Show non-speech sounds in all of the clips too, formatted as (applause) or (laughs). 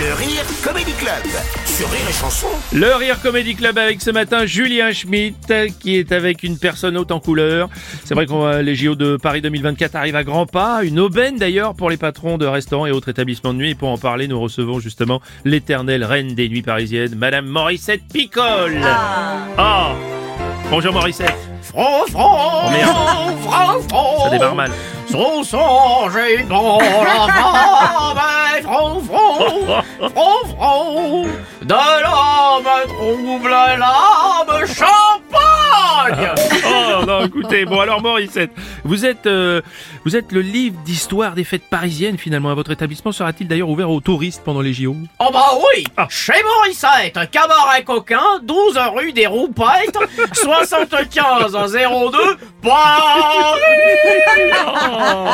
Le Rire Comedy Club sur Rire et Chanson. Le Rire Comedy Club avec ce matin Julien Schmitt qui est avec une personne haute en couleur. C'est vrai qu'on va- les JO de Paris 2024 arrivent à grands pas, une aubaine d'ailleurs pour les patrons de restaurants et autres établissements de nuit. Et pour en parler, nous recevons justement l'éternelle reine des nuits parisiennes, Madame Morissette Picole. Ah. Bonjour Morissette. Oh, merde. front, front. Ça démarre mal. Son songe est la femme, et front, front, front, front. De l'homme trouble l'âme non, écoutez, bon alors Morissette, vous êtes euh, vous êtes le livre d'histoire des fêtes parisiennes finalement. Votre établissement sera-t-il d'ailleurs ouvert aux touristes pendant les JO Oh bah oui, Ah. chez Morissette, cabaret coquin, 12 rue des Roupettes, (laughs) 75 02, Paris. Oh,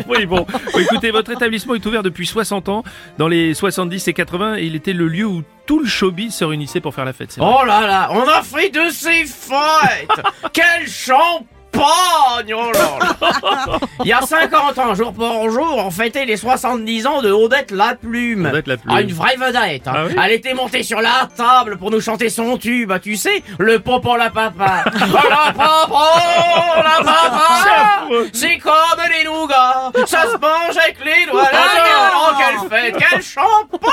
(laughs) oui, bon. Écoutez, votre établissement est ouvert depuis 60 ans. Dans les 70 et 80, il était le lieu où tout le showbiz se réunissait pour faire la fête. Oh là là, on a fait de ces fêtes (laughs) Quel champagne Oh là là Il y a 50 ans, jour pour jour, on fêtait les 70 ans de Odette la Plume. Odette la Plume. Ah, une vraie vedette. hein. Ah oui Elle était montée sur la table pour nous chanter son tube, ah, tu sais, le popo la papa. (laughs) Oh, la papa, la papa C'est comme les nougats, (laughs) ça se mange avec les doigts. Là, oh, quelle fête, quel champagne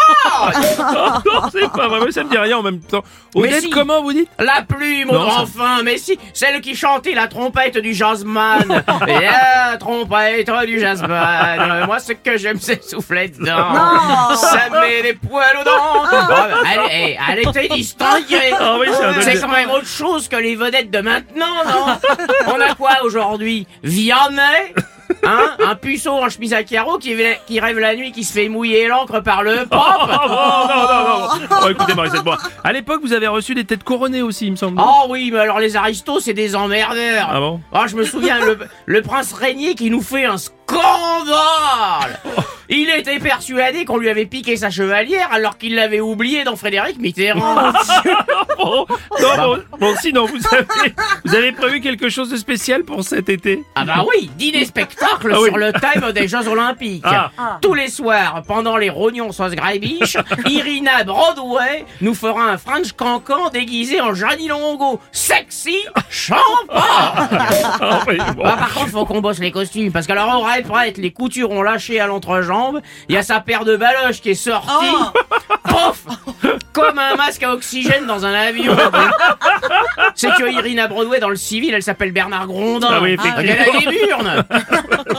(laughs) non, c'est pas vrai, mais ça me dit rien en même temps. Mais Odette, si. comment vous dites? La plume Non, grand ça- fin, mais si, celle qui chantait la trompette du jazzman. (laughs) Et la trompette du jazzman. Moi, ce que j'aime, c'est souffler dedans. Ça met des poils aux dents. Oh, elle, elle- était distinguée. Ah oui, c'est quand même autre chose que les vedettes de maintenant, non? On a quoi aujourd'hui? Vianney? Hein Un puceau en chemise à carreaux qui, qui rêve la nuit, qui se fait mouiller l'encre par le Oh, pop non, non, non, non. Bon, écoutez, Morissette, bon, à l'époque, vous avez reçu des têtes couronnées aussi, il me semble. Oh oui, mais alors les aristos, c'est des emmerdeurs. Ah bon? Ah, je me souviens, le, le prince régnier qui nous fait un scandale Il était persuadé qu'on lui avait piqué sa chevalière alors qu'il l'avait oublié dans Frédéric Mitterrand. Bon, (laughs) non, bon, bon, sinon, vous avez, vous avez prévu quelque chose de spécial pour cet été? Ah bah oui, dîner (laughs) spectacle Ah oui. sur le thème des Jeux Olympiques. Ah. Tous les soirs, pendant les rognons sauce Greibisch, (laughs) Irina Broadway nous fera un French cancan déguisé en Jeannie Longo. Sexy champagne Ah, oui, bon. Bah, par contre, faut qu'on bosse les costumes, parce qu'alors, on prête, les coutures ont lâché à l'entrejambe, il y a sa paire de baloches qui est sortie, (laughs) pof (laughs) Comme un masque à oxygène dans un avion. (laughs) C'est que Irina Broadway, dans le civil, elle s'appelle Bernard Grondin. Ah oui, effectivement. Elle a des burnes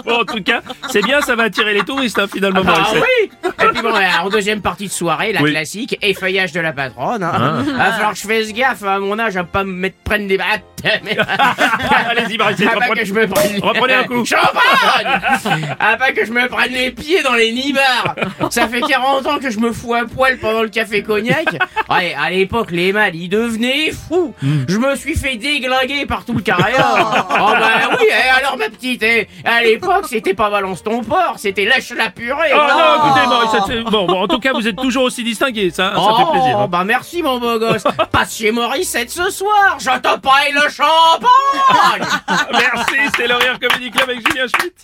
Bon, en tout cas, c'est bien, ça va attirer les touristes, hein, finalement, Ah oui Et puis bon, alors, en deuxième partie de soirée, la Oui. classique, effeuillage de la patronne. Hein. Va falloir que je fasse gaffe à mon âge à pas me mettre prendre des battes. Mais... (laughs) Allez-y, Ah, pas reprenez- que je me prenne... reprenez un coup. Champagne Ah, pas que je me prenne les pieds dans les nibards Ça fait 40 ans que je me fous à poil pendant le café cognac. Ouais, à l'époque, les mâles, ils devenaient fous. Hmm. Je me suis fait déglinguer par tout le carrière. (laughs) Oh bah alors ma petite, eh, à l'époque, c'était pas balance ton porc, c'était lâche la purée. Oh non, écoutez, Morissette, c'est- bon, bon, en tout cas, vous êtes toujours aussi distingué, ça, ça fait plaisir. Oh, hein. bah merci mon beau gosse. (laughs) Passe chez Morissette ce soir, je te paye le champagne. (laughs) Merci, c'était le Rire Comedy Club avec Julien Schmitt.